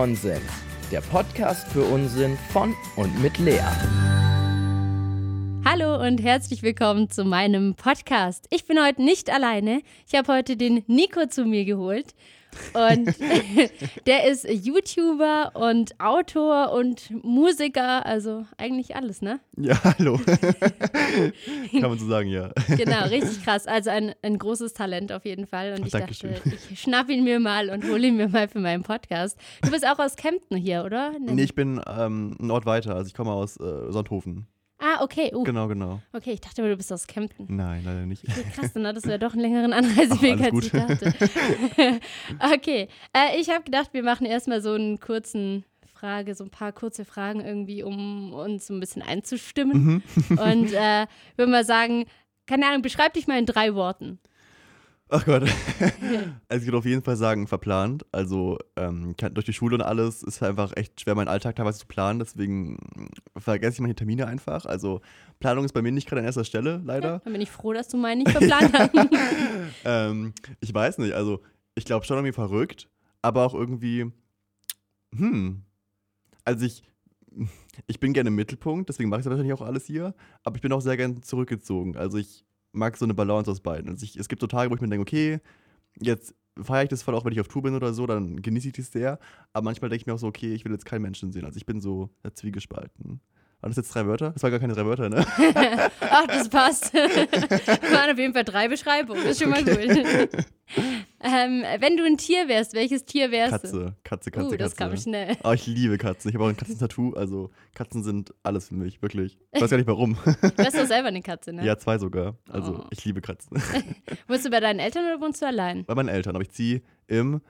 Nonsens, der Podcast für Unsinn von und mit Lea. Hallo und herzlich willkommen zu meinem Podcast. Ich bin heute nicht alleine. Ich habe heute den Nico zu mir geholt. Und der ist YouTuber und Autor und Musiker, also eigentlich alles, ne? Ja, hallo. Kann man so sagen, ja. Genau, richtig krass. Also ein, ein großes Talent auf jeden Fall. Und Ach, ich Dankeschön. dachte, ich schnapp ihn mir mal und hole ihn mir mal für meinen Podcast. Du bist auch aus Kempten hier, oder? Nee, ich bin ähm, einen Ort weiter, also ich komme aus äh, Sonthofen. Ah, okay. Uh, Genau, genau. okay, ich dachte, du bist aus Kempten. Nein, leider nicht. Okay, krass, dann hattest du ja doch einen längeren Anreiseweg, als ich dachte. okay, äh, ich habe gedacht, wir machen erstmal so einen kurzen Frage, so ein paar kurze Fragen irgendwie, um uns so ein bisschen einzustimmen. Mhm. Und äh, würde mal sagen, keine Ahnung, beschreib dich mal in drei Worten. Ach Gott. Also ich würde auf jeden Fall sagen, verplant. Also ähm, durch die Schule und alles ist einfach echt schwer, meinen Alltag teilweise zu planen. Deswegen vergesse ich manche Termine einfach. Also Planung ist bei mir nicht gerade an erster Stelle, leider. Dann bin ich froh, dass du meinen nicht verplant hast. ähm, ich weiß nicht, also ich glaube schon irgendwie verrückt, aber auch irgendwie, hm, also ich, ich bin gerne im Mittelpunkt, deswegen mache ich wahrscheinlich auch alles hier, aber ich bin auch sehr gern zurückgezogen. Also ich mag so eine Balance aus beiden. Also ich, es gibt so Tage, wo ich mir denke, okay, jetzt feiere ich das voll auch, wenn ich auf Tour bin oder so, dann genieße ich das sehr, aber manchmal denke ich mir auch so, okay, ich will jetzt keinen Menschen sehen. Also ich bin so ja, zwiegespalten. Waren das jetzt drei Wörter? Das waren gar keine drei Wörter, ne? Ach, das passt. Waren auf jeden Fall drei Beschreibungen. Ist schon mal gut. Ähm, wenn du ein Tier wärst, welches Tier wärst du? Katze, Katze, Katze, uh, das Katze. kam schnell. Oh, ich liebe Katzen. Ich habe auch ein Katzentattoo. Also Katzen sind alles für mich, wirklich. Ich weiß gar nicht warum. Du hast doch selber eine Katze, ne? Ja, zwei sogar. Also Oh. ich liebe Katzen. Wohnst du bei deinen Eltern oder wohnst du allein? Bei meinen Eltern, aber ich ziehe im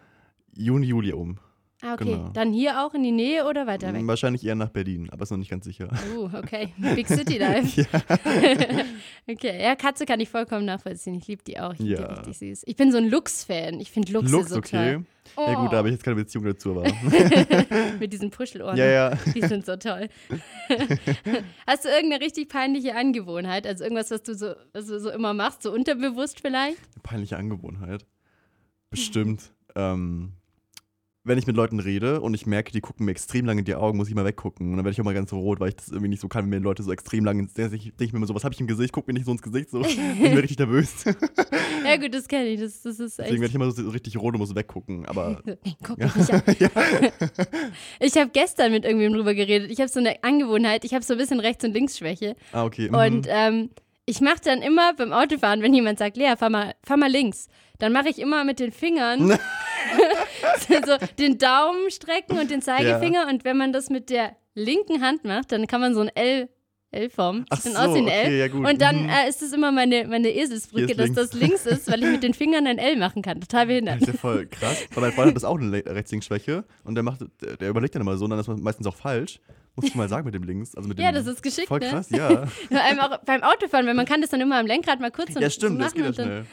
Juni, Juli um. Ah, okay. Genau. Dann hier auch in die Nähe oder weiter weg? Wahrscheinlich eher nach Berlin, aber ist noch nicht ganz sicher. Uh, okay. Big City Life. ja. okay. Ja, Katze kann ich vollkommen nachvollziehen. Ich liebe die auch. Ich finde die Ja. richtig süß. Ich bin so ein Lux-Fan. Ich finde Lux, Lux, so okay. toll. Ja gut, Oh, da habe ich jetzt keine Beziehung dazu, aber. Mit diesen Puschelohren. ja, ja. Die sind so toll. Hast du irgendeine richtig peinliche Angewohnheit? Also irgendwas, was du so, was du so immer machst, so unterbewusst vielleicht? Eine peinliche Angewohnheit. Bestimmt. ähm, wenn ich mit Leuten rede und ich merke, die gucken mir extrem lange in die Augen, muss ich mal weggucken. Und dann werde ich auch mal ganz rot, weil ich das irgendwie nicht so kann, wenn mir Leute so extrem lange ins Denke ich denke mir immer so, was habe ich im Gesicht? Guck mir nicht so ins Gesicht, so. Ich bin richtig nervös. Ja gut, das kenne ich. Das, das ist echt. Deswegen werde ich immer so richtig rot und muss weggucken. Aber Nee, guck mich nicht an. ja. Ich habe gestern mit irgendwem drüber geredet. Ich habe so eine Angewohnheit, ich habe so ein bisschen Rechts- und Linksschwäche. Ah, okay. mhm. Und ähm, ich mache dann immer beim Autofahren, wenn jemand sagt, Lea, fahr mal, fahr mal links, dann mache ich immer mit den Fingern so den Daumen strecken und den Zeigefinger. Und wenn man das mit der linken Hand macht, dann kann man so ein L, L formen. Ach Sieht so, dann aus wie ein L. ja gut. Und dann mhm. äh, ist es immer meine, meine Eselsbrücke, dass links. das links ist, weil ich mit den Fingern ein L machen kann. Total Das behindert. ist ja voll krass. Weil mein Freund hat das auch eine Rechts-Links-Schwäche und der macht, der überlegt dann immer so und dann ist man meistens auch falsch. Muss ich mal sagen mit dem Links. Also mit dem Ja, das ist geschickt, Voll ne? krass, ja. Vor allem auch beim Autofahren, weil man kann das dann immer am Lenkrad mal kurz so ja, stimmt, so das geht ja und schnell.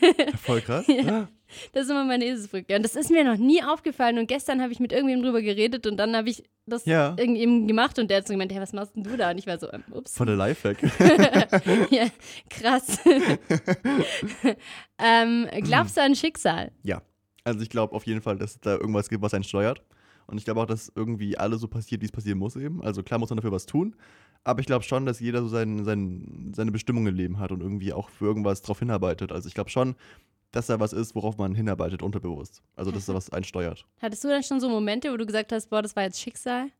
Ja, voll krass. Ja. Das ist immer meine Eselsbrücke. Und das ist mir noch nie aufgefallen. Und gestern habe ich mit irgendjemandem drüber geredet und dann habe ich das Ja. irgendjemandem gemacht und der hat so gemeint, hey, was machst denn du da? Und ich war so, ähm, ups. Voll der Lifehack. ja, krass. ähm, glaubst du an Schicksal? ja. Also ich glaube auf jeden Fall, dass es da irgendwas gibt, was einen steuert. Und ich glaube auch, dass irgendwie alles so passiert, wie es passieren muss eben. Also klar muss man dafür was tun. Aber ich glaube schon, dass jeder so sein, sein, seine Bestimmung im Leben hat und irgendwie auch für irgendwas drauf hinarbeitet. Also ich glaube schon, dass da was ist, worauf man hinarbeitet, unterbewusst. Also dass da was einen steuert. Hattest du dann schon so Momente, wo du gesagt hast, boah, das war jetzt Schicksal?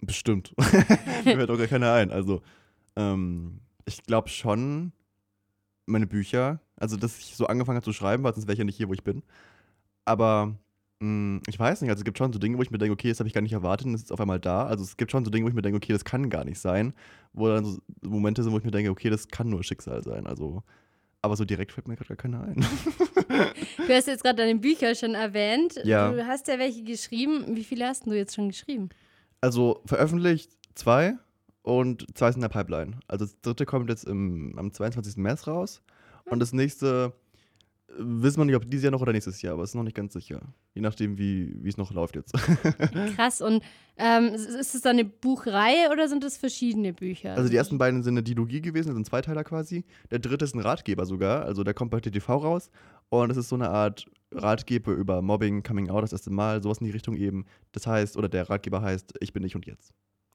Bestimmt. Mir fällt auch gar keiner ein. Also, ähm, ich glaube schon, meine Bücher, also dass ich so angefangen habe zu schreiben, weil sonst wäre ich ja nicht hier, wo ich bin. Aber ich weiß nicht, also es gibt schon so Dinge, wo ich mir denke, okay, das habe ich gar nicht erwartet und es ist auf einmal da. Also es gibt schon so Dinge, wo ich mir denke, okay, das kann gar nicht sein. Wo dann so Momente sind, wo ich mir denke, okay, das kann nur Schicksal sein. Also, aber so direkt fällt mir gerade gar keiner ein. Du hast jetzt gerade deine Bücher schon erwähnt. Ja. Du hast ja welche geschrieben. Wie viele hast du jetzt schon geschrieben? Also veröffentlicht zwei und zwei sind in der Pipeline. Also das dritte kommt jetzt im, am 22. März raus und das nächste wissen wir nicht, ob dieses Jahr noch oder nächstes Jahr, aber es ist noch nicht ganz sicher. Je nachdem, wie es noch läuft jetzt. Krass. Und ähm, ist ist es dann eine Buchreihe oder sind es verschiedene Bücher? Also die ersten beiden sind eine Dilogie gewesen, das sind Zweiteiler quasi. Der dritte ist ein Ratgeber sogar, also der kommt bei TTV raus und es ist so eine Art Ratgeber über Mobbing, Coming Out das erste Mal, sowas in die Richtung eben. Das heißt, oder der Ratgeber heißt, ich bin ich und jetzt.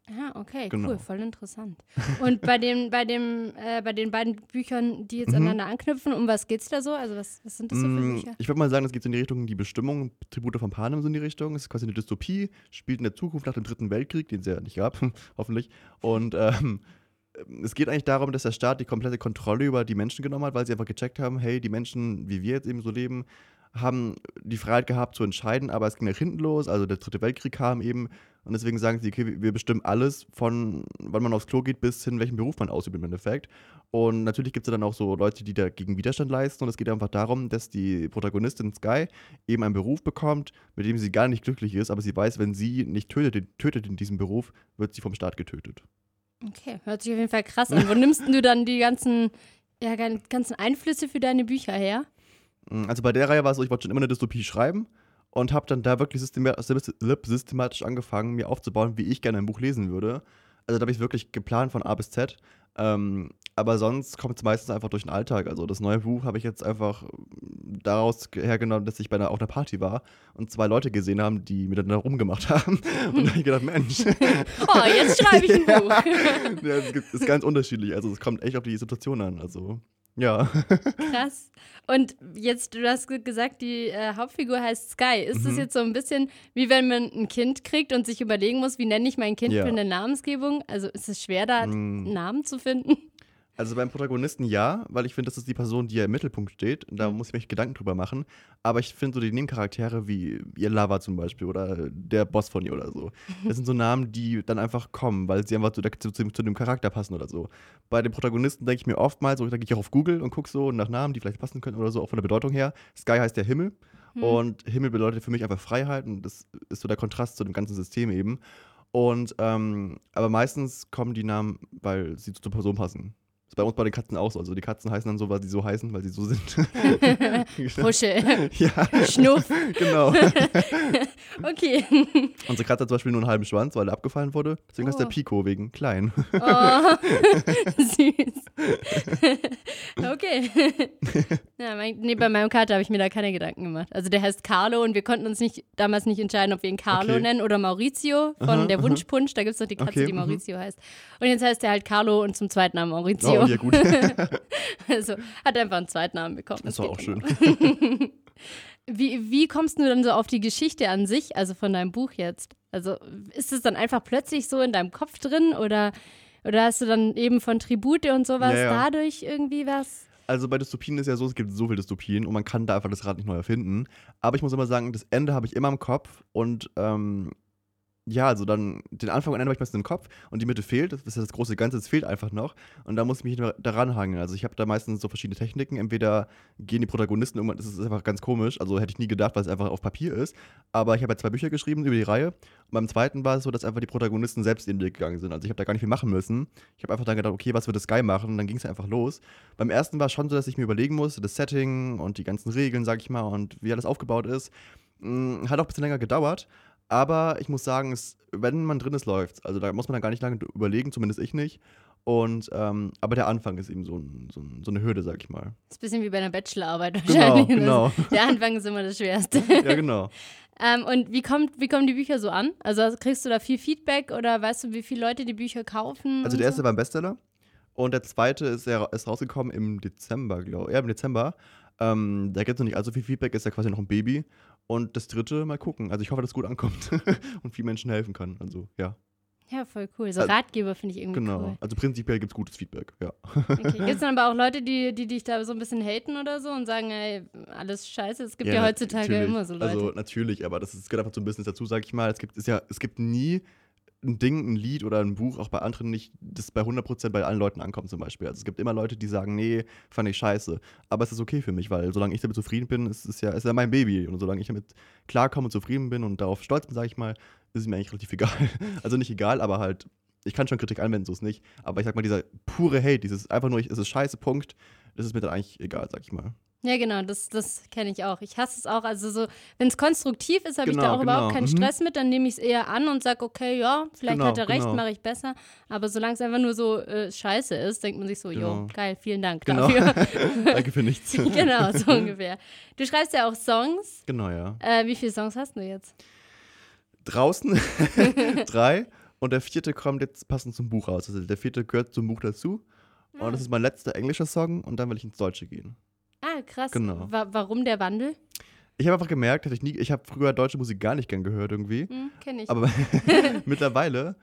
Ah, okay, Genau. cool, voll interessant. Und bei dem, bei dem, äh, bei den beiden Büchern, die jetzt Mhm. aneinander anknüpfen, um was geht's da so? Also was, was sind das so für Mm, Bücher? Ich würde mal sagen, das geht so in die Richtung, die Bestimmung, Tribute von Panem so in die Richtung. Es ist quasi eine Dystopie, spielt in der Zukunft nach dem Dritten Weltkrieg, den es ja nicht gab, hoffentlich. Und ähm, es geht eigentlich darum, dass der Staat die komplette Kontrolle über die Menschen genommen hat, weil sie einfach gecheckt haben, hey, die Menschen, wie wir jetzt eben so leben, haben die Freiheit gehabt zu entscheiden, aber es ging nach hinten los, also der Dritte Weltkrieg kam eben und deswegen sagen sie, okay, wir bestimmen alles von wann man aufs Klo geht bis hin, welchen Beruf man ausübt im Endeffekt. Und natürlich gibt es dann auch so Leute, die dagegen Widerstand leisten und es geht einfach darum, dass die Protagonistin Sky eben einen Beruf bekommt, mit dem sie gar nicht glücklich ist, aber sie weiß, wenn sie nicht tötet, tötet in diesem Beruf, wird sie vom Staat getötet. Okay, hört sich auf jeden Fall krass an. Wo nimmst du dann die ganzen, ja, gan- ganzen Einflüsse für deine Bücher her? Mm, Also bei der Reihe war es so, ich wollte schon immer eine Dystopie schreiben und habe dann da wirklich systema- systematisch angefangen, mir aufzubauen, wie ich gerne ein Buch lesen würde. Also da habe ich wirklich geplant von A bis Z. Ähm, aber sonst kommt es meistens einfach durch den Alltag. Also das neue Buch habe ich jetzt einfach mm, daraus ge- hergenommen, dass ich bei einer, auf einer Party war und zwei Leute gesehen haben, die miteinander rumgemacht haben. Und da habe ich gedacht, Mensch, Oh, jetzt schreibe ich ein Buch. ja, es ist ganz unterschiedlich. Also es kommt echt auf die Situation an. Also ja. Krass. Und jetzt, du hast ge- gesagt, die äh, Hauptfigur heißt Sky. Ist das Mhm. jetzt so ein bisschen wie wenn man ein Kind kriegt und sich überlegen muss, wie nenne ich mein Kind Ja. für eine Namensgebung? Also ist es schwer, da Mm. einen Namen zu finden? Also beim Protagonisten ja, weil ich finde, das ist die Person, die ja im Mittelpunkt steht. Und da Mhm. muss ich mir Gedanken drüber machen. Aber ich finde so die Nebencharaktere wie ihr Lava zum Beispiel oder der Boss von ihr oder so. Das sind so Namen, die dann einfach kommen, weil sie einfach zu, zu, zu, dem Charakter passen oder so. Bei den Protagonisten denke ich mir oftmals, so, da gehe ich auch auf Google und gucke so nach Namen, die vielleicht passen können oder so, auch von der Bedeutung her. Sky heißt der Himmel. Hm. Und Himmel bedeutet für mich einfach Freiheit und das ist so der Kontrast zu dem ganzen System eben. Und ähm, aber meistens kommen die Namen, weil sie zur Person passen. Ist bei uns bei den Katzen auch so. Also die Katzen heißen dann so, weil sie so heißen, weil sie so sind. Puschel, ja, Schnuff. genau. Okay. Unsere Katze hat zum Beispiel nur einen halben Schwanz, weil er abgefallen wurde. Deswegen heißt Oh. der Pico wegen klein. Oh, süß. okay. Ja, mein, nee, bei meinem Kater habe ich mir da keine Gedanken gemacht. Also der heißt Carlo und wir konnten uns nicht damals nicht entscheiden, ob wir ihn Carlo Okay. nennen oder Maurizio von Aha, der aha. Wunschpunsch. Da gibt es doch die Katze, Okay, die mhm. Maurizio heißt. Und jetzt heißt er halt Carlo und zum Zweitnamen Maurizio. Oh, ja gut. Also hat einfach einen Zweitnamen bekommen. Das war geht auch schön. Wie, wie kommst du dann so auf die Geschichte an sich, also von deinem Buch jetzt? Also ist es dann einfach plötzlich so in deinem Kopf drin oder, oder hast du dann eben von Tribute und sowas Ja, ja. dadurch irgendwie was? Also bei Dystopien ist ja so, es gibt so viele Dystopien und man kann da einfach das Rad nicht neu erfinden. Aber ich muss immer sagen, das Ende habe ich immer im Kopf und ähm, ja, also dann den Anfang und Ende habe ich meistens im Kopf und die Mitte fehlt. Das ist das große Ganze, es fehlt einfach noch. Und da muss ich mich daran hangeln. Also ich habe da meistens so verschiedene Techniken. Entweder gehen die Protagonisten irgendwann, das ist einfach ganz komisch. Also hätte ich nie gedacht, weil es einfach auf Papier ist. Aber ich habe ja zwei Bücher geschrieben über die Reihe. Und beim zweiten war es so, dass einfach die Protagonisten selbst ihren Weg gegangen sind. Also ich habe da gar nicht viel machen müssen. Ich habe einfach dann gedacht, okay, was wird Sky machen? Und dann ging es einfach los. Beim ersten war es schon so, dass ich mir überlegen musste, das Setting und die ganzen Regeln, sag ich mal, und wie alles aufgebaut ist. Mm, Hat auch ein bisschen länger gedauert. Aber ich muss sagen, es, wenn man drin ist, läuft Also da muss man dann gar nicht lange überlegen, zumindest ich nicht. Und, ähm, aber der Anfang ist eben so, ein, so, ein, so eine Hürde, sag ich mal. ist ein bisschen wie bei einer Bachelorarbeit Genau, wahrscheinlich. genau. Das, der Anfang ist immer das Schwerste. Ja, genau. ähm, und wie, kommt, wie kommen die Bücher so an? Also kriegst du da viel Feedback oder weißt du, wie viele Leute die Bücher kaufen? Also der erste so? war ein Bestseller und der zweite ist, ist rausgekommen im Dezember, glaube ich. Ja, im Dezember. Ähm, da gibt es noch nicht allzu viel Feedback, ist ja quasi noch ein Baby. Und das dritte, mal gucken. Also ich hoffe, dass es gut ankommt und vielen Menschen helfen kann. Also ja, Ja, voll cool. So Also- Ratgeber finde ich irgendwie genau. cool. Also prinzipiell gibt es gutes Feedback, ja. Okay. Gibt es dann aber auch Leute, die, die dich da so ein bisschen haten oder so und sagen, ey, alles scheiße? Es gibt ja, na- heutzutage natürlich. immer so Leute. Also natürlich, aber das ist, gehört einfach zum Business dazu, sag ich mal. Es gibt, ist ja, es gibt nie ein Ding, ein Lied oder ein Buch, auch bei anderen nicht, das bei 100% bei allen Leuten ankommt zum Beispiel. Also es gibt immer Leute, die sagen, nee, fand ich scheiße. Aber es ist okay für mich, weil solange ich damit zufrieden bin, ist es ja, ist ja mein Baby. Und solange ich damit klarkomme und zufrieden bin und darauf stolz bin, sag ich mal, ist es mir eigentlich relativ egal. Also nicht egal, aber halt, ich kann schon Kritik anwenden, so ist nicht. Aber ich sag mal, dieser pure Hate, dieses einfach nur, ich- es ist scheiße, Punkt, das ist mir dann eigentlich egal, sag ich mal. Ja, genau, das, das kenne ich auch. Ich hasse es auch. Also so, wenn es konstruktiv ist, habe ich da Genau, auch überhaupt genau. keinen Mhm. Stress mit, dann nehme ich es eher an und sage, okay, ja, vielleicht Genau, hat er recht, genau. mache ich besser. Aber solange es einfach nur so äh, scheiße ist, denkt man sich so, jo, Genau. geil, vielen Dank Genau. dafür. Danke für nichts. genau, so ungefähr. Du schreibst ja auch Songs. genau, ja. Äh, wie viele Songs hast du jetzt? Draußen drei und der vierte kommt jetzt passend zum Buch raus. Also der vierte gehört zum Buch dazu. Ah. Und das ist mein letzter englischer Song und dann will ich ins Deutsche gehen. Ah, krass. Genau. Wa warum der Wandel? Ich habe einfach gemerkt, ich nie, ich habe früher deutsche Musik gar nicht gern gehört irgendwie. Hm, Kenne ich. Aber mittlerweile,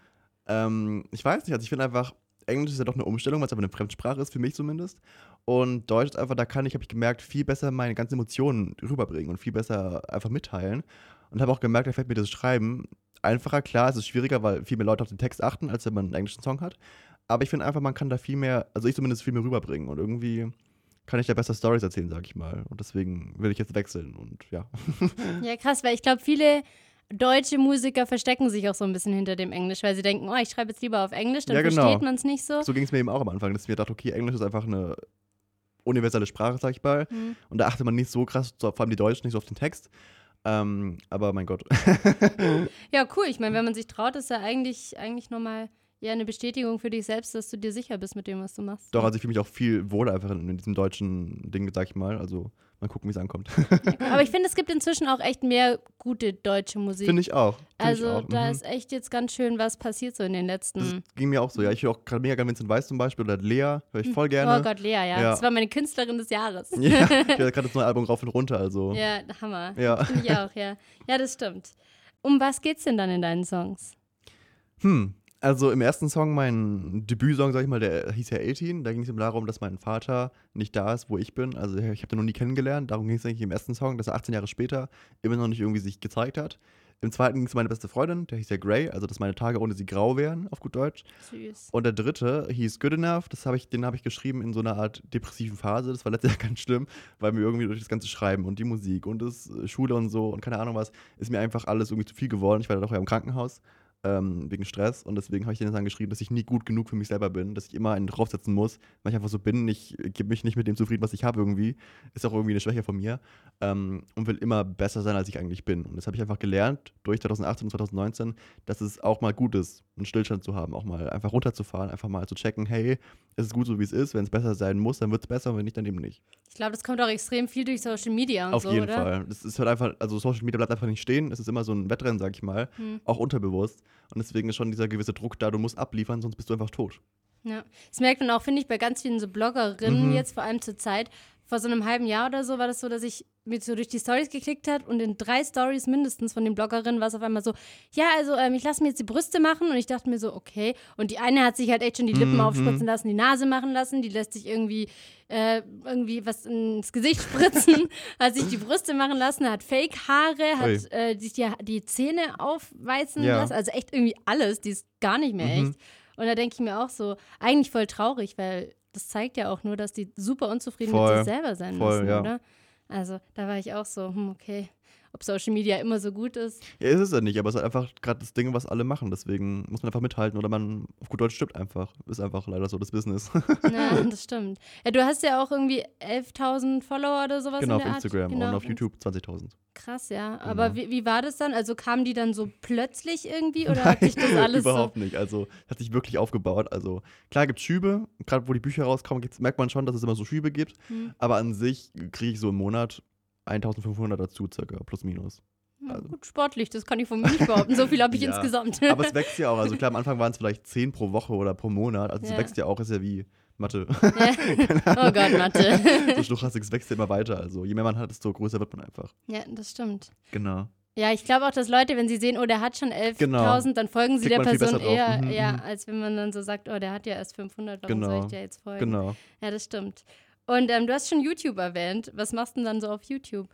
ähm, ich weiß nicht, also ich finde einfach, Englisch ist ja doch eine Umstellung, weil es einfach eine Fremdsprache ist, für mich zumindest. Und Deutsch ist einfach, da kann ich, habe ich gemerkt, viel besser meine ganzen Emotionen rüberbringen und viel besser einfach mitteilen. Und habe auch gemerkt, da fällt mir das Schreiben einfacher. Klar, es ist schwieriger, weil viel mehr Leute auf den Text achten, als wenn man einen englischen Song hat. Aber ich finde einfach, man kann da viel mehr, also ich zumindest viel mehr rüberbringen. Und irgendwie kann ich da besser Stories erzählen, sag ich mal. Und deswegen will ich jetzt wechseln und ja. Ja, krass, weil ich glaube, viele deutsche Musiker verstecken sich auch so ein bisschen hinter dem Englisch, weil sie denken, oh, ich schreibe jetzt lieber auf Englisch, dann Ja, genau. versteht man es nicht so. So ging es mir eben auch am Anfang, dass ich mir dachte, okay, Englisch ist einfach eine universelle Sprache, sag ich mal. Hm. Und da achtet man nicht so krass, vor allem die Deutschen, nicht so auf den Text. Ähm, aber mein Gott. Ja, cool. Ich meine, wenn man sich traut, ist ja eigentlich, eigentlich nochmal ja eine Bestätigung für dich selbst, dass du dir sicher bist mit dem, was du machst. Doch, also ich fühle mich auch viel wohler einfach in, in diesem deutschen Ding, sag ich mal. Also mal gucken, wie es ankommt. Aber ich finde, es gibt inzwischen auch echt mehr gute deutsche Musik. Finde ich auch. Find also ich auch. da mhm. ist echt jetzt ganz schön was passiert so in den Das letzten. ging mir auch so, ja. Ich höre auch gerade mega gerne Vincent Weiss zum Beispiel oder Lea, höre ich voll gerne. Oh Gott, Lea, ja. Ja. Das war meine Künstlerin des Jahres. Ja, ich höre gerade das neue Album rauf und runter, also. Ja, Hammer. Ja. Finde ich auch, ja. Ja, das stimmt. Um was geht's denn dann in deinen Songs? Hm, also im ersten Song, mein Debütsong, sag ich mal, der hieß ja 18. Da ging es eben darum, dass mein Vater nicht da ist, wo ich bin. Also ich habe den noch nie kennengelernt. Darum ging es eigentlich im ersten Song, dass er 18 Jahre später immer noch nicht irgendwie sich gezeigt hat. Im zweiten ging es um meine beste Freundin, der hieß ja Grey, also dass meine Tage ohne sie grau wären, auf gut Deutsch. Süß. Und der dritte hieß Good Enough. Das hab ich, den habe ich geschrieben in so einer Art depressiven Phase. Das war letztes Jahr ganz schlimm, weil mir irgendwie durch das ganze Schreiben und die Musik und das äh, Schule und so und keine Ahnung was, ist mir einfach alles irgendwie zu viel geworden. Ich war dann auch ja im Krankenhaus ähm, wegen Stress und deswegen habe ich denen dann geschrieben, dass ich nie gut genug für mich selber bin, dass ich immer einen draufsetzen muss, weil ich einfach so bin. Ich gebe mich nicht mit dem zufrieden, was ich habe irgendwie. Ist auch irgendwie eine Schwäche von mir ähm, und will immer besser sein, als ich eigentlich bin. Und das habe ich einfach gelernt durch 2018 und 2019, dass es auch mal gut ist, einen Stillstand zu haben, auch mal einfach runterzufahren, einfach mal zu checken, hey, es ist gut so, wie es ist. Wenn es besser sein muss, dann wird es besser und wenn nicht, dann eben nicht. Ich glaube, das kommt auch extrem viel durch Social Media und Auf so, jeden oder? Fall. Das ist halt einfach, also Social Media bleibt einfach nicht stehen. Es ist immer so ein Wettrennen, sag ich mal, Hm. auch unterbewusst. Und deswegen ist schon dieser gewisse Druck da, du musst abliefern, sonst bist du einfach tot. Ja. Das merkt man auch, finde ich, bei ganz vielen so Bloggerinnen Mhm. jetzt, vor allem zur Zeit. Vor so einem halben Jahr oder so war das so, dass ich mir so durch die Stories geklickt habe und in drei Stories mindestens von den Bloggerinnen war es auf einmal so, ja, also ähm, ich lasse mir jetzt die Brüste machen und ich dachte mir so, okay. Und die eine hat sich halt echt schon die Lippen Mhm. aufspritzen lassen, die Nase machen lassen, die lässt sich irgendwie, äh, irgendwie was ins Gesicht spritzen, hat sich die Brüste machen lassen, hat Fake-Haare, hat äh, sich die, die Zähne aufweizen Ja. lassen, also echt irgendwie alles, die ist gar nicht mehr Mhm. echt. Und da denke ich mir auch so, eigentlich voll traurig, weil das zeigt ja auch nur, dass die super unzufrieden Voll. mit sich selber sein Voll, müssen, ja. oder? Also da war ich auch so, hm, okay, ob Social Media immer so gut ist. Ja, ist es ja nicht, aber es ist halt einfach gerade das Ding, was alle machen. Deswegen muss man einfach mithalten oder man auf gut Deutsch stirbt einfach. Ist einfach leider so das Business. Ja, das stimmt. Ja, du hast ja auch irgendwie 11.000 Follower oder sowas genau, in auf. Instagram Genau. und auf YouTube 20.000. Krass, ja. Aber Genau. wie, wie war das dann? Also kamen die dann so plötzlich irgendwie oder hat sich das alles Überhaupt so... nicht. Also hat sich wirklich aufgebaut. Also klar gibt es Schübe. Gerade wo die Bücher rauskommen, merkt man schon, dass es immer so Schübe gibt. Hm. Aber an sich kriege ich so im Monat 1500 dazu, circa, plus minus. Also- gut, sportlich, das kann ich von mir nicht behaupten. So viel habe ich Ja. insgesamt. Aber es wächst ja auch. Also klar, am Anfang waren es vielleicht 10 pro Woche oder pro Monat. Also es Ja. wächst ja auch, ist ja wie Mathe. Oh Gott, Mathe. so stochastisch es wächst ja immer weiter. Also je mehr man hat, desto größer wird man einfach. ja, das stimmt. Genau. Ja, ich glaube auch, dass Leute, wenn sie sehen, oh, der hat schon 11.000, Genau. dann folgen sie Klickt der Person eher, Mhm, ja, mhm. als wenn man dann so sagt, oh, der hat ja erst 500, warum soll Genau. ich dir jetzt folgen? Genau. Ja, das stimmt. Und ähm, du hast schon YouTube erwähnt. Was machst du denn dann so auf YouTube?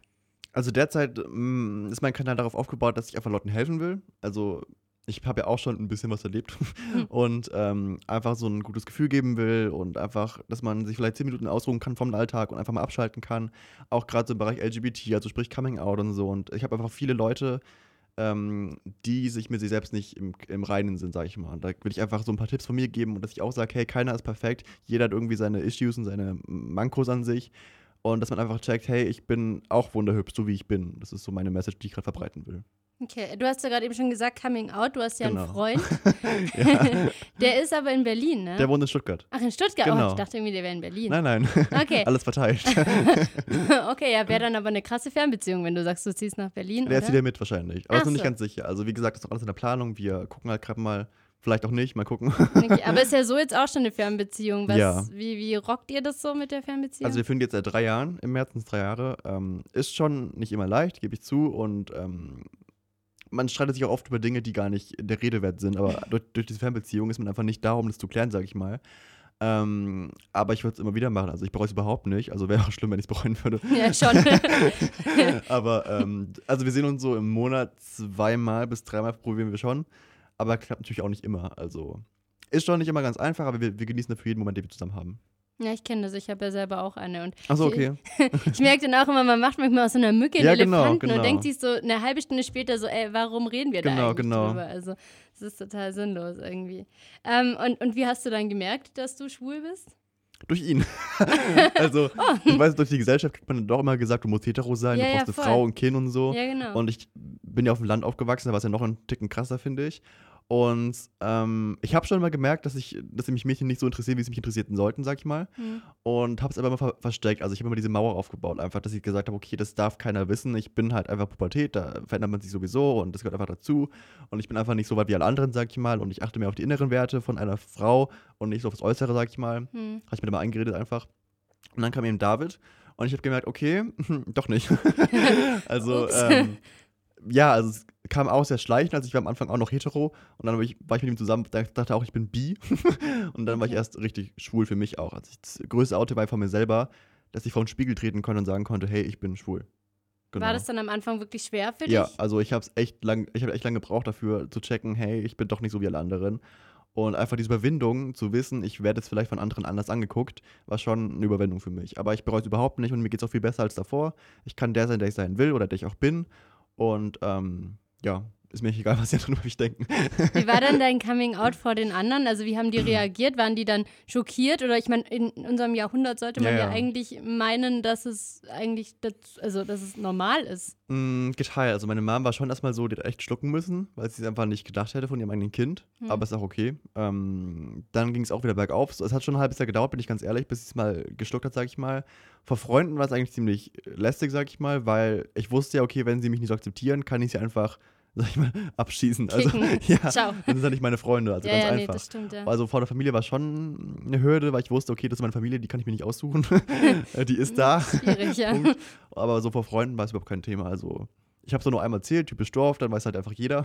Also derzeit mm, ist mein Kanal darauf aufgebaut, dass ich einfach Leuten helfen will. Also ich habe ja auch schon ein bisschen was erlebt und ähm, einfach so ein gutes Gefühl geben will und einfach, dass man sich vielleicht zehn Minuten ausruhen kann vom Alltag und einfach mal abschalten kann. Auch gerade so im Bereich LGBT, also sprich Coming Out und so. Und ich habe einfach viele Leute, ähm, die sich mit sich selbst nicht im, im Reinen sind, sage ich mal. Und da will ich einfach so ein paar Tipps von mir geben und dass ich auch sage, hey, keiner ist perfekt, jeder hat irgendwie seine Issues und seine Mankos an sich. Und dass man einfach checkt, hey, ich bin auch wunderhübsch, so wie ich bin. Das ist so meine Message, die ich gerade verbreiten will. Okay, du hast ja gerade eben schon gesagt, Coming Out, du hast ja Genau. einen Freund. Ja. Der ist aber in Berlin, ne? Der wohnt in Stuttgart. Ach, in Stuttgart? Oh, Genau. ich dachte irgendwie, der wäre in Berlin. Nein, nein. Okay. Alles verteilt. okay, ja, wäre dann aber eine krasse Fernbeziehung, wenn du sagst, du ziehst nach Berlin, Der ist oder? wieder mit wahrscheinlich. Aber Ach ist noch nicht ganz sicher. Also wie gesagt, das ist noch alles in der Planung. Wir gucken halt gerade mal. Vielleicht auch nicht, mal gucken. Okay, aber ist ja so jetzt auch schon eine Fernbeziehung. Was, Ja. wie, wie rockt ihr das so mit der Fernbeziehung? Also wir führen jetzt seit drei Jahren, im März sind es drei Jahre. Ähm, ist schon nicht immer leicht, gebe ich zu. Und ähm, man streitet sich auch oft über Dinge, die gar nicht der Rede wert sind. Aber durch, durch diese Fernbeziehung ist man einfach nicht da, um das zu klären, sage ich mal. Ähm, aber ich würde es immer wieder machen. Also ich bereue es überhaupt nicht. Also wäre auch schlimm, wenn ich es bereuen würde. ja, schon. aber ähm, also wir sehen uns so im Monat zweimal bis dreimal probieren wir schon. Aber klappt natürlich auch nicht immer. Also ist schon nicht immer ganz einfach, aber wir, wir genießen dafür jeden Moment, den wir zusammen haben. Ja, ich kenne das. Ich habe ja selber auch eine. Und Achso, ich, okay. ich merke dann auch immer, man macht manchmal aus so einer Mücke einen Ja, genau, Elefanten genau. und denkt sich so eine halbe Stunde später so, ey, warum reden wir da Genau, eigentlich genau. drüber? Also, das ist total sinnlos irgendwie. Ähm, und, und wie hast du dann gemerkt, dass du schwul bist? Durch ihn. also, ich weiß, durch die Gesellschaft kriegt man doch immer gesagt, du musst hetero sein, Ja, du ja, brauchst eine voll. Frau, ein Kind und so. Ja, genau. Und ich bin ja auf dem Land aufgewachsen, da war es ja noch einen Ticken krasser, finde ich. Und ähm, ich habe schon mal gemerkt, dass ich, dass mich Mädchen nicht so interessieren, wie sie mich interessieren sollten, sag ich mal. Hm. Und habe es aber immer ver versteckt. Also ich habe immer diese Mauer aufgebaut, einfach, dass ich gesagt habe, okay, das darf keiner wissen. Ich bin halt einfach Pubertät, da verändert man sich sowieso und das gehört einfach dazu. Und ich bin einfach nicht so weit wie alle anderen, sag ich mal. Und ich achte mehr auf die inneren Werte von einer Frau und nicht so auf das Äußere, sag ich mal. Hm. Habe ich mir immer eingeredet einfach. Und dann kam eben David und ich habe gemerkt, okay, doch nicht. also, ähm, ja, also es kam auch sehr schleichend. Also ich war am Anfang auch noch hetero und dann war ich, war ich mit ihm zusammen, da dachte auch, ich bin bi. und dann war ich Okay. erst richtig schwul für mich auch. Also ich, das größte Auto war von mir selber, dass ich vor den Spiegel treten konnte und sagen konnte, hey, ich bin schwul. Genau. War das dann am Anfang wirklich schwer für Ja, dich? also ich habe es echt lang, ich habe echt lange gebraucht dafür zu checken, hey, ich bin doch nicht so wie alle anderen. Und einfach diese Überwindung zu wissen, ich werde jetzt vielleicht von anderen anders angeguckt, war schon eine Überwindung für mich. Aber ich bereue es überhaupt nicht und mir geht es auch viel besser als davor. Ich kann der sein, der ich sein will oder der ich auch bin. Und ähm, ja, ist mir egal, was die anderen über mich denken. Wie war denn dein Coming Out vor den anderen? Also wie haben die reagiert? Waren die dann schockiert? Oder ich meine, in unserem Jahrhundert sollte man Ja, ja, ja. eigentlich meinen, dass es eigentlich, dazu, also dass es normal ist. Mm, geteilt. Also meine Mom war schon erstmal so, die hat echt schlucken müssen, weil sie es einfach nicht gedacht hätte von ihrem eigenen Kind. Hm. Aber ist auch okay. Ähm, dann ging es auch wieder bergauf. So, Es hat schon ein halbes Jahr gedauert, bin ich ganz ehrlich, bis sie es mal geschluckt hat, sag ich mal. Vor Freunden war es eigentlich ziemlich lästig, sag ich mal, weil ich wusste ja, okay, wenn sie mich nicht so akzeptieren, kann ich sie einfach, sag ich mal, abschießen. Also, ja, Ciao. das sind ja nicht meine Freunde, also ja, ganz ja, nee, einfach. das stimmt, ja. Also vor der Familie war schon eine Hürde, weil ich wusste, okay, das ist meine Familie, die kann ich mir nicht aussuchen. die ist da. Schwierig, ja. Punkt. Aber so vor Freunden war es überhaupt kein Thema. Also ich habe es nur einmal erzählt, typisch Dorf, dann weiß halt einfach jeder.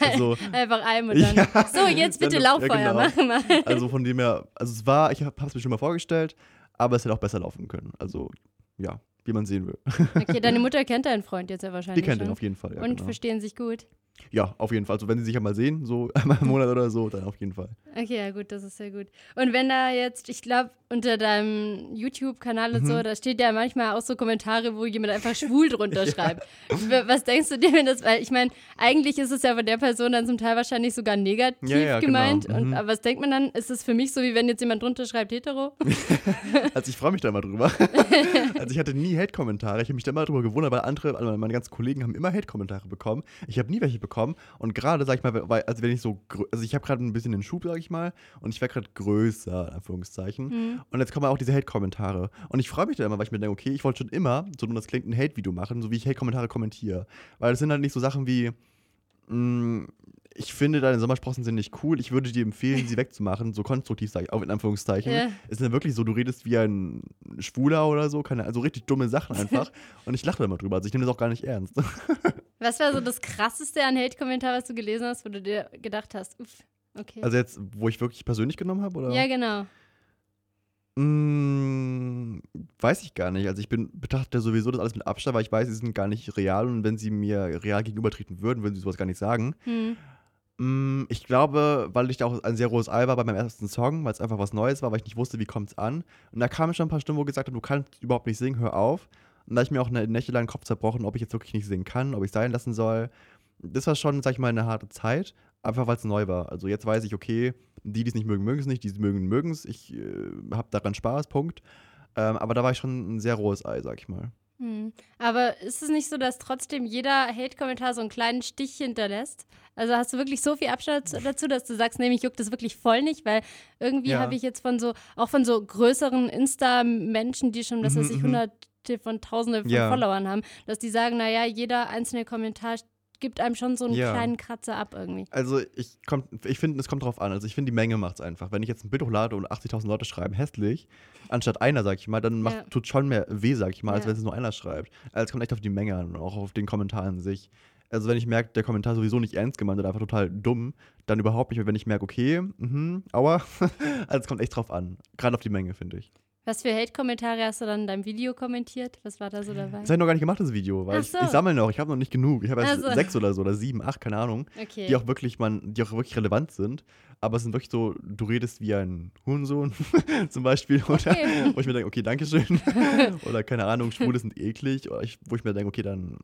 also, Einfach einem und dann. Ja. So, jetzt bitte Dann- ja, Lauffeuer genau. machen mal. also von dem her, also es war, ich habe es mir schon mal vorgestellt, aber es hätte auch besser laufen können. Also ja, wie man sehen will. Okay, deine Mutter kennt deinen Freund jetzt ja Die wahrscheinlich kennt schon. ihn auf jeden Fall. Ja, und genau. verstehen sich gut. Ja, auf jeden Fall. Also wenn sie sich ja mal sehen, so einmal im Monat oder so, dann auf jeden Fall. Okay, ja gut, das ist sehr gut. Und wenn da jetzt, ich glaube, unter deinem YouTube-Kanal und Mhm. so, da steht ja manchmal auch so Kommentare, wo jemand einfach schwul drunter schreibt. W- Was denkst du dir, wenn das, weil ich meine, eigentlich ist es ja von der Person dann zum Teil wahrscheinlich sogar negativ Ja, ja, genau. gemeint. Und, Mhm. aber was denkt man dann? Ist es für mich so, wie wenn jetzt jemand drunter schreibt, hetero? Also ich freue mich da immer drüber. also ich hatte nie Hate-Kommentare. Ich habe mich da immer drüber gewundert, weil andere, also meine ganzen Kollegen haben immer Hate-Kommentare bekommen. Ich habe nie welche bekommen. Und gerade, sag ich mal, weil, also wenn ich so, also ich habe gerade ein bisschen den Schub, sag ich mal, und ich werde gerade größer, in Anführungszeichen. Mhm. Und jetzt kommen auch diese Hate-Kommentare. Und ich freue mich da immer, weil ich mir denke, okay, ich wollte schon immer, so nun das klingt, ein Hate-Video machen, so wie ich Hate-Kommentare kommentiere. Weil es sind halt nicht so Sachen wie, mh, ich finde deine Sommersprossen sind nicht cool, ich würde dir empfehlen, sie wegzumachen, so konstruktiv, sage ich, auch in Anführungszeichen. Es ist ja wirklich so, du redest wie ein Schwuler oder so, keine, also richtig dumme Sachen einfach. und ich lache da immer drüber, also ich nehme das auch gar nicht ernst. Was war so das Krasseste an Hate-Kommentar, was du gelesen hast, wo du dir gedacht hast, uff, okay. Also jetzt, wo ich wirklich persönlich genommen habe, oder? ja, genau. Mm, weiß ich gar nicht. Also ich bin betrachte sowieso das alles mit Abstand, weil ich weiß, sie sind gar nicht real und wenn sie mir real gegenübertreten würden, würden sie sowas gar nicht sagen. Hm. Mm, ich glaube, weil ich da auch ein sehr hohes Ei war bei meinem ersten Song, weil es einfach was Neues war, weil ich nicht wusste, wie kommt es an. Und da kamen schon ein paar Stimmen, wo gesagt haben, du kannst überhaupt nicht singen, hör auf. Und da hab ich mir auch eine Nächte lang den Kopf zerbrochen, ob ich jetzt wirklich nicht singen kann, ob ich sein lassen soll. Das war schon, sag ich mal, eine harte Zeit, einfach weil es neu war. Also jetzt weiß ich, okay, die, die es nicht mögen, mögen es nicht, die es mögen, mögen es. Ich äh, habe daran Spaß, Punkt. Ähm, aber da war ich schon ein sehr rohes Ei, sag ich mal. Hm. Aber ist es nicht so, dass trotzdem jeder Hate-Kommentar so einen kleinen Stich hinterlässt? Also hast du wirklich so viel Abstand dazu, dass du sagst, nee, mich juckt das wirklich voll nicht, weil irgendwie Ja. habe ich jetzt von so, auch von so größeren Insta-Menschen, die schon, was Mhm, weiß ich, mhm. Hunderte von tausende von Ja. Followern haben, dass die sagen, naja, jeder einzelne Kommentar gibt einem schon so einen Ja. kleinen Kratzer ab irgendwie. Also ich, ich finde, es kommt drauf an. Also ich finde, die Menge macht es einfach. Wenn ich jetzt ein Bild hochlade und 80.000 Leute schreiben, hässlich, anstatt einer, sag ich mal, dann macht, Ja. tut schon mehr weh, sag ich mal, als Ja. wenn es nur einer schreibt. Also es kommt echt auf die Menge an und auch auf den Kommentar an sich. Also wenn ich merke, der Kommentar ist sowieso nicht ernst gemeint oder einfach total dumm, dann überhaupt nicht. Und wenn ich merke, okay, mhm, aua, also es kommt echt drauf an. Gerade auf die Menge, finde ich. Was für Hate-Kommentare hast du dann in deinem Video kommentiert? Was war da so dabei? Das habe ich noch gar nicht gemacht, das Video, weil Ach ich, so. ich sammle noch, ich habe noch nicht genug. Ich habe erst so. sechs oder so oder sieben, acht, keine Ahnung. Okay. die auch wirklich man, die auch wirklich relevant sind. Aber es sind wirklich so, du redest wie ein Hurensohn zum Beispiel. Oder Okay. wo ich mir denke, okay, Dankeschön. oder keine Ahnung, Schwule sind eklig. Oder ich, wo ich mir denke, okay, dann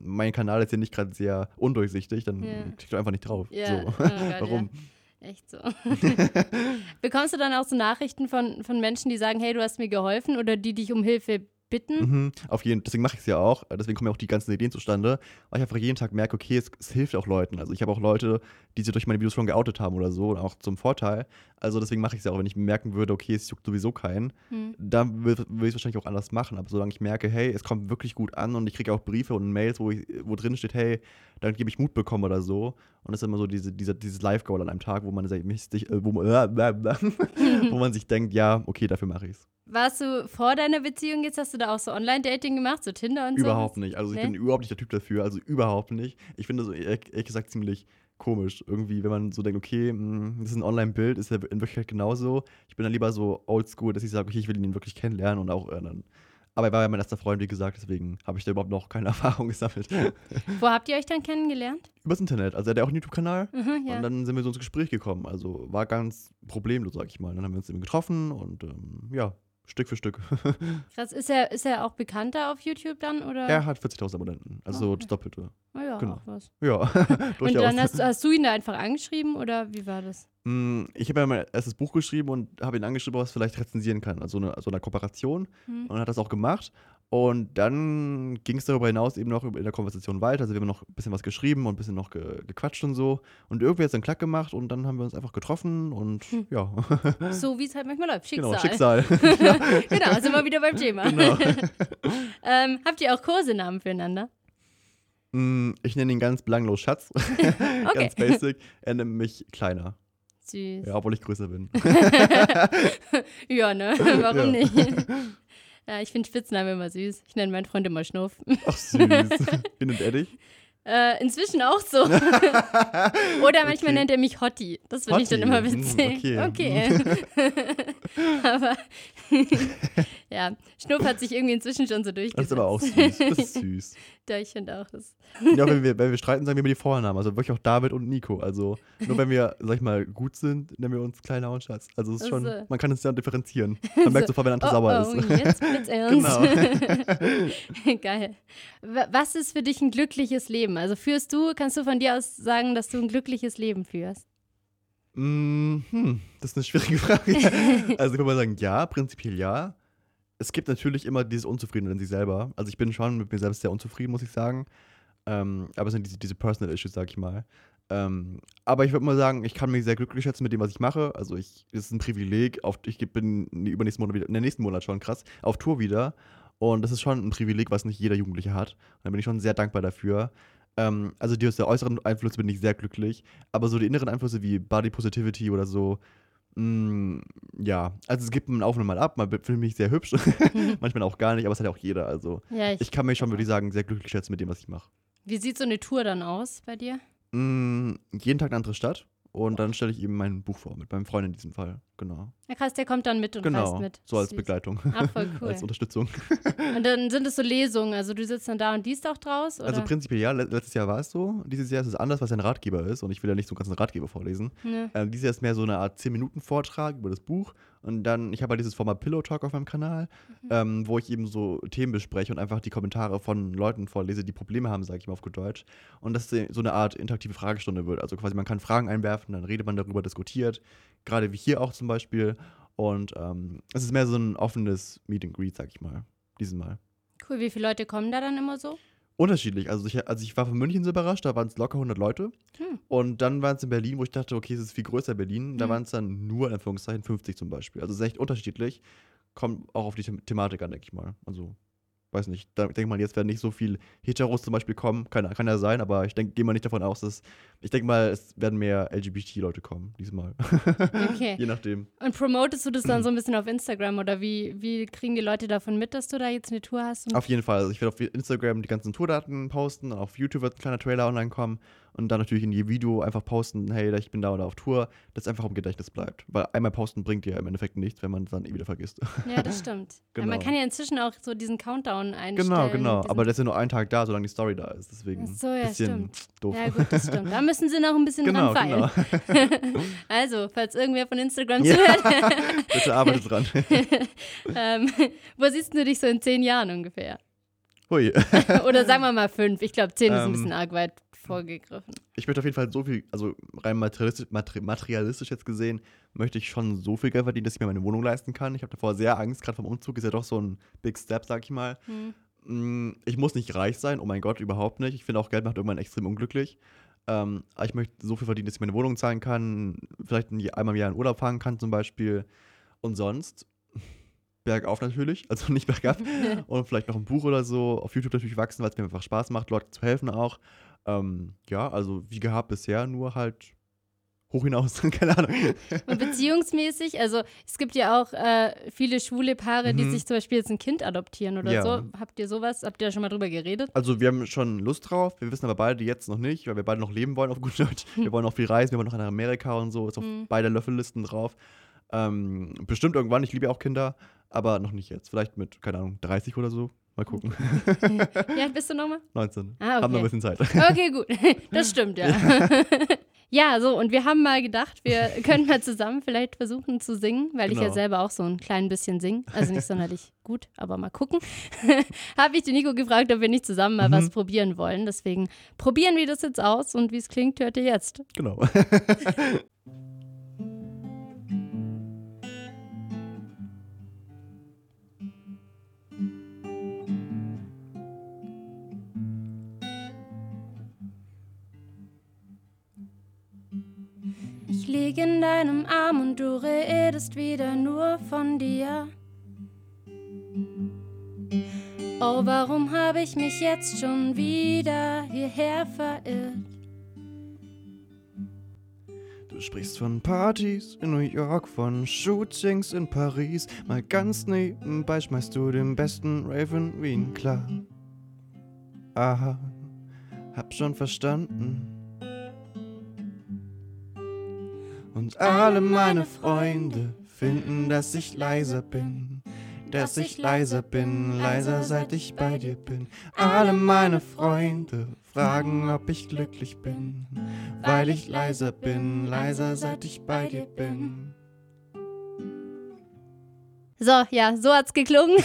mein Kanal ist ja nicht gerade sehr undurchsichtig, dann Ja. klick doch einfach nicht drauf. Ja, So. oh Gott, Warum? Ja. Echt so. Bekommst du dann auch so Nachrichten von, von Menschen, die sagen, hey, du hast mir geholfen oder die dich um Hilfe bitten? Mhm, auf jeden Deswegen mache ich es ja auch. Deswegen kommen ja auch die ganzen Ideen zustande, weil ich einfach jeden Tag merke, okay, es, es hilft auch Leuten. Also ich habe auch Leute, die sich durch meine Videos schon geoutet haben oder so, auch zum Vorteil. Also deswegen mache ich es ja auch, wenn ich merken würde, okay, es juckt sowieso keinen, Hm. dann würde ich es wahrscheinlich auch anders machen. Aber solange ich merke, hey, es kommt wirklich gut an und ich kriege auch Briefe und Mails, wo, ich, wo drin steht, hey, dann gebe ich Mut bekommen oder so. Und das ist immer so diese, dieser, dieses Live-Goal an einem Tag, wo man sich, sich, äh, wo, man, wo man sich denkt, ja, okay, dafür mache ich es. Warst du vor deiner Beziehung jetzt, hast du da auch so Online-Dating gemacht, so Tinder und so? Überhaupt nicht. Also ich Nee? bin überhaupt nicht der Typ dafür. Also überhaupt nicht. Ich finde so ehrlich gesagt ziemlich komisch. Irgendwie, wenn man so denkt, okay, mh, das ist ein Online-Bild, ist ja in Wirklichkeit genauso. Ich bin dann lieber so oldschool, dass ich sage, okay, ich will ihn wirklich kennenlernen und auch äh, dann. Aber er war ja mein erster Freund, wie gesagt, deswegen habe ich da überhaupt noch keine Erfahrung gesammelt. Wo habt ihr euch dann kennengelernt? Übers Internet. Also er hat ja auch einen YouTube-Kanal. Mhm, ja. Und dann sind wir so ins Gespräch gekommen. Also war ganz problemlos, sag ich mal. Dann haben wir uns eben getroffen und ähm, ja, Stück für Stück. Krass, ist er, ist er auch bekannter auf YouTube dann? Oder? er hat 40.000 Abonnenten. Also so Okay. das Doppelte. Oh ja, genau. was. Ja, Und durchaus. dann hast, hast du ihn da einfach angeschrieben oder wie war das? Mm, Ich habe ja mein erstes Buch geschrieben und habe ihn angeschrieben, was vielleicht rezensieren kann. Also eine, so eine Kooperation. Hm. Und hat das auch gemacht. Und dann ging es darüber hinaus eben noch in der Konversation weiter. Also wir haben noch ein bisschen was geschrieben und ein bisschen noch ge gequatscht und so. Und irgendwie hat es dann klack gemacht und dann haben wir uns einfach getroffen und Hm. ja. So wie es halt manchmal läuft. Schicksal. genau, Schicksal. genau, sind wir wieder beim Thema. genau. ähm, habt ihr auch Kosenamen füreinander? Mm, Ich nenne ihn ganz belanglos Schatz. Okay. ganz basic. Er nennt mich kleiner. Süß. Ja, obwohl ich größer bin. Ja, ne? Warum Ja. nicht? Ja, ich finde Spitznamen immer süß. Ich nenne meinen Freund immer Schnuff. Ach süß. Wie nennt er dich? Äh, inzwischen auch so. Oder manchmal Okay. nennt er mich Hotti. Das finde ich dann immer Hottie, hm, witzig. okay. aber ja, Schnuff hat sich irgendwie inzwischen schon so Das durchgesetzt. ist aber auch süß. Das ist süß. Ja, ich finde auch. Das Ja, wenn wir, wenn wir streiten, sagen wir immer die Vornamen. Also wirklich auch David und Nico. Also nur wenn wir, sag ich mal, gut sind, nennen wir uns Kleiner und Schatz. Also es ist schon, Also. man kann es ja differenzieren. Man merkt sofort, wenn ein oh, sauer oh, ist. jetzt wird's ernst. Genau. Geil. Wa- Was ist für dich ein glückliches Leben? Also führst du, kannst du von dir aus sagen, dass du ein glückliches Leben führst? Hm, das ist eine schwierige Frage. also ich würde mal sagen, ja, prinzipiell ja. Es gibt natürlich immer dieses Unzufrieden in sich selber. Also ich bin schon mit mir selbst sehr unzufrieden, muss ich sagen. Ähm, aber es sind diese, diese Personal Issues, sag ich mal. Ähm, aber ich würde mal sagen, ich kann mich sehr glücklich schätzen mit dem, was ich mache. Also ich, es ist ein Privileg. Auf, ich bin übernächsten Monat wieder, in der nächsten Monat schon krass, auf Tour wieder. Und das ist schon ein Privileg, was nicht jeder Jugendliche hat. Und da bin ich schon sehr dankbar dafür. Ähm, also die aus der äußeren Einflüsse bin ich sehr glücklich. Aber so die inneren Einflüsse wie Body Positivity oder so, mh, ja. Also es gibt einen Auf und mal ab. Man findet mich sehr hübsch. Manchmal auch gar nicht, aber es hat ja auch jeder. Also Ja, ich, ich kann mich schon, würde ich sagen, sehr glücklich schätzen mit dem, was ich mache. Wie sieht so eine Tour dann aus bei dir? Mm, jeden Tag eine andere Stadt. Und dann stelle ich eben mein Buch vor, mit meinem Freund in diesem Fall. Genau. Ja, krass, der kommt dann mit und Genau. reist mit. So als Süß. Begleitung. Ah, voll cool. als Unterstützung. Und dann sind es so Lesungen, also du sitzt dann da und liest auch draus? Oder? Also prinzipiell ja, le- letztes Jahr war es so. Dieses Jahr ist es anders, was ein Ratgeber ist. Und ich will ja nicht so einen ganzen Ratgeber vorlesen. Ne. Ähm, dieses Jahr ist mehr so eine Art 10-Minuten-Vortrag über das Buch. Und dann, ich habe halt dieses Format Pillow Talk auf meinem Kanal, Mhm. ähm, wo ich eben so Themen bespreche und einfach die Kommentare von Leuten vorlese, die Probleme haben, sage ich mal auf gut Deutsch. Und das so eine Art interaktive Fragestunde wird. Also quasi man kann Fragen einwerfen, dann redet man darüber, diskutiert. Gerade wie hier auch zum Beispiel. Und ähm, es ist mehr so ein offenes Meet and Greet, sag ich mal, diesen Mal. Cool, wie viele Leute kommen da dann immer so? Unterschiedlich. Also ich, also ich war von München so überrascht, da waren es locker 100 Leute. Hm. Und dann waren es in Berlin, wo ich dachte, okay, es ist viel größer Berlin. Da Hm. waren es dann nur, in Anführungszeichen, 50 zum Beispiel. Also es ist echt unterschiedlich. Kommt auch auf die The Thematik an, denke ich mal. Also, weiß nicht. Da denke mal, jetzt werden nicht so viel Heteros zum Beispiel kommen. Kann, kann ja sein, aber ich denke, gehe mal nicht davon aus, dass. Ich denke mal, es werden mehr LGBT-Leute kommen, diesmal. Okay. Je nachdem. Und promotest du das dann so ein bisschen auf Instagram oder wie, wie kriegen die Leute davon mit, dass du da jetzt eine Tour hast? Auf jeden Fall. Also ich werde auf Instagram die ganzen Tourdaten posten, auf YouTube wird ein kleiner Trailer online kommen und dann natürlich in jedem Video einfach posten, hey, ich bin da oder auf Tour, das einfach im Gedächtnis bleibt. Weil einmal posten bringt ja im Endeffekt nichts, wenn man es dann eh wieder vergisst. ja, das stimmt. Ja, man Genau. kann ja inzwischen auch so diesen Countdown einstellen. genau, genau. Aber das ist ja nur ein Tag da, solange die Story da ist. Deswegen Ach so, ja, bisschen doof. Ja, gut, das stimmt. Da müssen sie noch ein bisschen genau, dran feilen. genau. Also, falls irgendwer von Instagram Ja. zuhört, Bitte arbeitet dran. ähm, wo siehst du dich so in zehn Jahren ungefähr? Hui. Oder sagen wir mal fünf. Ich glaube, zehn ist ein Ähm, bisschen arg weit vorgegriffen. Ich möchte auf jeden Fall so viel, also rein materialistisch, materi materialistisch jetzt gesehen, möchte ich schon so viel Geld verdienen, dass ich mir meine Wohnung leisten kann. Ich habe davor sehr Angst, gerade vom Umzug ist ja doch so ein Big Step, sag ich mal. Hm. Mm, Ich muss nicht reich sein, oh mein Gott, überhaupt nicht. Ich finde auch, Geld macht irgendwann extrem unglücklich. Ähm, aber ich möchte so viel verdienen, dass ich meine Wohnung zahlen kann, vielleicht ein- einmal im Jahr in Urlaub fahren kann zum Beispiel. Und sonst bergauf natürlich, also nicht bergab. und vielleicht noch ein Buch oder so. Auf YouTube natürlich wachsen, weil es mir einfach Spaß macht, Leuten zu helfen auch. Ähm, ja, also wie gehabt bisher, nur halt hoch hinaus, keine Ahnung. Und beziehungsmäßig, also es gibt ja auch äh, viele schwule Paare, die Mhm. sich zum Beispiel jetzt ein Kind adoptieren oder Ja. so. Habt ihr sowas? Habt ihr da schon mal drüber geredet? Also wir haben schon Lust drauf, wir wissen aber beide jetzt noch nicht, weil wir beide noch leben wollen auf gut Deutsch. Wir wollen auch viel reisen, wir wollen noch nach Amerika und so, ist auf Hm. beide Löffellisten drauf. Ähm, bestimmt irgendwann, ich liebe ja auch Kinder, aber noch nicht jetzt. Vielleicht mit, keine Ahnung, 30 oder so. Mal gucken. Wie alt bist du nochmal? 19. Ah, Haben noch ein okay. bisschen Zeit. Okay, gut. Das stimmt, ja. Ja, so, und wir haben mal gedacht, wir können mal zusammen vielleicht versuchen zu singen, weil ich ja Genau. selber auch so ein klein bisschen singe. Also nicht sonderlich gut, aber mal gucken. Habe ich den Nico gefragt, ob wir nicht zusammen mal Mhm. was probieren wollen. Deswegen probieren wir das jetzt aus und wie es klingt, hört ihr jetzt. Genau. Lieg in deinem Arm und du redest wieder nur von dir. Oh, warum habe ich mich jetzt schon wieder hierher verirrt? Du sprichst von Partys in New York, von Shootings in Paris. Mal ganz nebenbei schmeißt du den besten Raven Wien klar. Aha, hab schon verstanden. Und alle meine Freunde finden, dass ich leiser bin. Dass ich leiser bin, leiser seit ich bei dir bin. Alle meine Freunde fragen, ob ich glücklich bin. Weil ich leiser bin, leiser seit ich bei dir bin. So, ja, so hat's geklungen.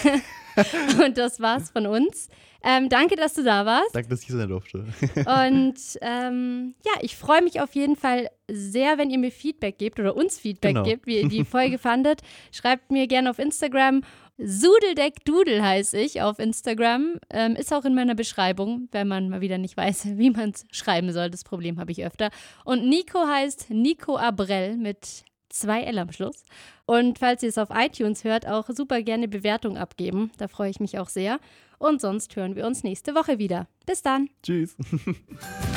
und das war's von uns. Ähm, danke, dass du da warst. Danke, dass ich sein durfte. Und ähm, ja, ich freue mich auf jeden Fall sehr, wenn ihr mir Feedback gebt oder uns Feedback Genau. gebt, wie ihr die Folge fandet. Schreibt mir gerne auf Instagram. Sudeldeckdudel heiße ich auf Instagram. Ähm, ist auch in meiner Beschreibung, wenn man mal wieder nicht weiß, wie man es schreiben soll. Das Problem habe ich öfter. Und Nico heißt Nico Abrell mit zwei L am Schluss. Und falls ihr es auf iTunes hört, auch super gerne Bewertung abgeben. Da freue ich mich auch sehr. Und sonst hören wir uns nächste Woche wieder. Bis dann. Tschüss.